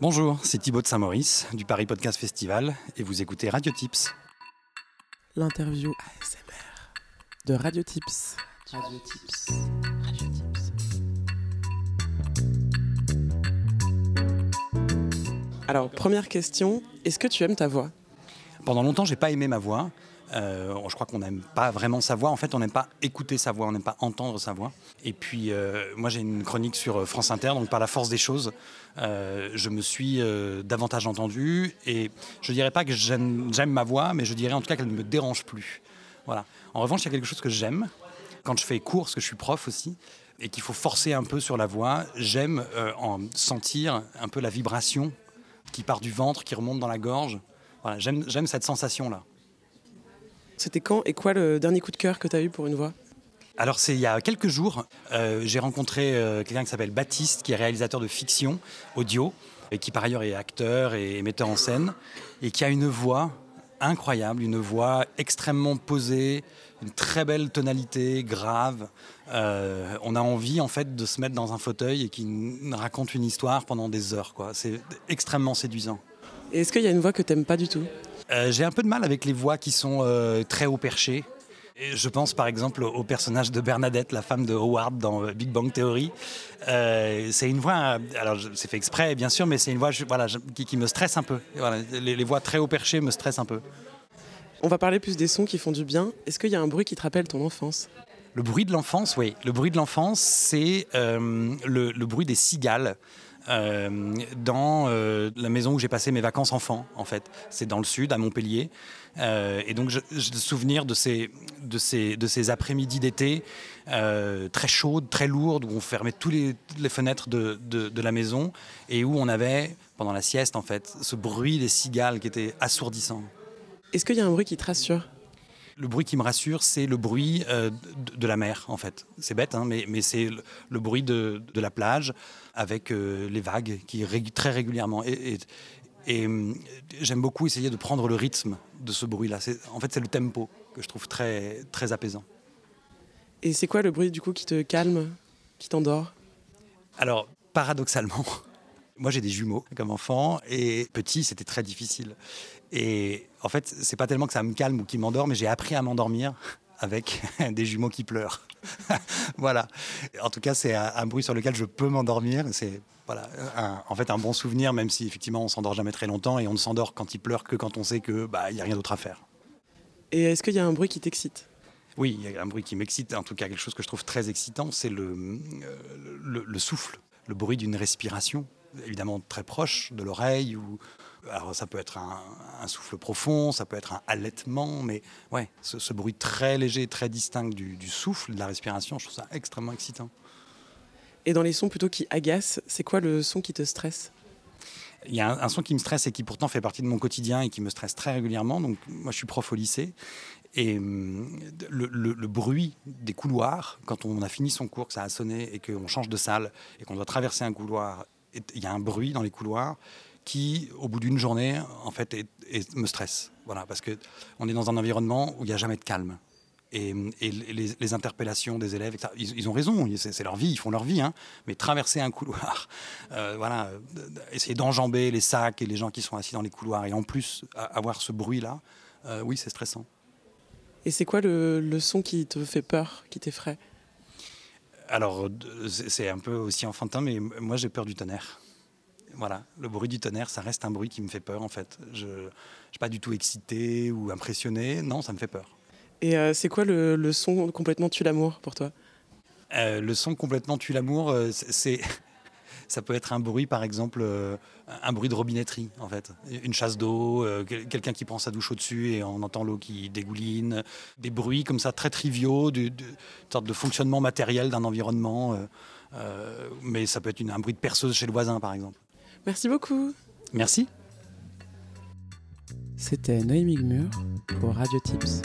Bonjour, c'est Thibaut de Saint-Maurice du Paris Podcast Festival et vous écoutez Radio Tips. L'interview ASMR de Radio Tips. Radio Tips. Radio Tips. Alors, première question, est-ce que tu aimes ta voix? Pendant longtemps, j'ai pas aimé ma voix. Euh, je crois qu'on n'aime pas vraiment sa voix. En fait, on n'aime pas écouter sa voix, on n'aime pas entendre sa voix. Et puis, euh, moi, j'ai une chronique sur euh, France Inter, donc par la force des choses, je me suis davantage entendu. Et je dirais pas que j'aime ma voix, mais je dirais en tout cas qu'elle ne me dérange plus. Voilà. En revanche, il y a quelque chose que j'aime quand je fais cours, parce que je suis prof aussi, et qu'il faut forcer un peu sur la voix. J'aime en sentir un peu la vibration qui part du ventre, qui remonte dans la gorge. Voilà, j'aime cette sensation-là. C'était quand et quoi le dernier coup de cœur que tu as eu pour une voix? Alors c'est il y a quelques jours, euh, j'ai rencontré euh, quelqu'un qui s'appelle Baptiste, qui est réalisateur de fiction audio, et qui par ailleurs est acteur et metteur en scène, et qui a une voix incroyable, une voix extrêmement posée, une très belle tonalité, grave. Euh, on a envie en fait de se mettre dans un fauteuil et qui raconte une histoire pendant des heures. C'est extrêmement séduisant. Et est-ce qu'il y a une voix que tu n'aimes pas du tout? Euh, j'ai un peu de mal avec les voix qui sont euh, très haut perchées. je pense par exemple au personnage de Bernadette, la femme de Howard dans euh, Big Bang Theory. c'est une voix, alors c'est fait exprès bien sûr, mais c'est une voix voilà, qui, me stresse un peu. les, voix très haut perchées me stressent un peu. On va parler plus des sons qui font du bien. Est-ce qu'il y a un bruit qui te rappelle ton enfance? Le bruit de l'enfance, oui. Le bruit de l'enfance, c'est le, bruit des cigales. Euh, dans euh, la maison où j'ai passé mes vacances enfants, en fait. C'est dans le sud, à Montpellier. Euh, et donc, j'ai le souvenir de ces, après-midi d'été très chaudes, très lourdes, où on fermait toutes les, fenêtres de, de, de, la maison et où on avait, pendant la sieste, en fait, ce bruit des cigales qui était assourdissant. Est-ce qu'il y a un bruit qui te rassure? Le bruit qui me rassure, c'est le bruit de, la mer, en fait. C'est bête, hein, mais, mais c'est le, bruit de, de, la plage avec euh, les vagues qui très régulièrement. Et, hum, j'aime beaucoup essayer de prendre le rythme de ce bruit-là. En fait, c'est le tempo que je trouve très, très apaisant. Et c'est quoi le bruit du coup qui te calme, qui t'endort? Alors, paradoxalement, moi j'ai des jumeaux comme enfant et petit c'était très difficile. Et en fait, c'est pas tellement que ça me calme ou qui m'endort, mais j'ai appris à m'endormir avec des jumeaux qui pleurent. voilà. En tout cas, c'est un, bruit sur lequel je peux m'endormir. C'est voilà, en fait un bon souvenir, même si effectivement on s'endort jamais très longtemps et on ne s'endort quand il pleure que quand on sait que bah il y a rien d'autre à faire. Et est-ce qu'il y a un bruit qui t'excite? Oui, il y a un bruit qui m'excite. En tout cas, quelque chose que je trouve très excitant, c'est le, euh, le, le souffle, le bruit d'une respiration, évidemment très proche de l'oreille ou alors ça peut être un, souffle profond, ça peut être un halètement, mais ouais, ce, bruit très léger, très distinct du, souffle, de la respiration, je trouve ça extrêmement excitant. Et dans les sons plutôt qui agacent, c'est quoi le son qui te stresse? Il y a un, son qui me stresse et qui pourtant fait partie de mon quotidien et qui me stresse très régulièrement. Donc, moi, je suis prof au lycée. Et hum, le, bruit des couloirs, quand on a fini son cours, que ça a sonné et qu'on change de salle et qu'on doit traverser un couloir, il y a un bruit dans les couloirs qui, au bout d'une journée, en fait, me stresse. Voilà, parce que on est dans un environnement où il n'y a jamais de calme. Et, les, interpellations des élèves, ils, ont raison, c'est leur vie, ils font leur vie, hein, mais traverser un couloir, euh, voilà, essayer d'enjamber les sacs et les gens qui sont assis dans les couloirs, et en plus avoir ce bruit-là, euh, oui, c'est stressant. Et c'est quoi le, le, son qui te fait peur, qui t'effraie? Alors, c'est un peu aussi enfantin, mais moi j'ai peur du tonnerre. Voilà, le bruit du tonnerre, ça reste un bruit qui me fait peur en fait. Je ne suis pas du tout excité ou impressionné, non, ça me fait peur. Et euh, c'est quoi le, son complètement tue l'amour pour toi? Euh, Le son complètement tue l'amour, euh, c'est ça peut être un bruit, par exemple, un bruit de robinetterie, en fait. Une chasse d'eau, quelqu'un qui prend sa douche au-dessus et on entend l'eau qui dégouline. Des bruits comme ça, très triviaux, de, sorte de fonctionnement matériel d'un environnement. mais ça peut être un bruit de perceuse chez le voisin, par exemple. Merci beaucoup. Merci. C'était Noémie Gmur pour Radio Tips.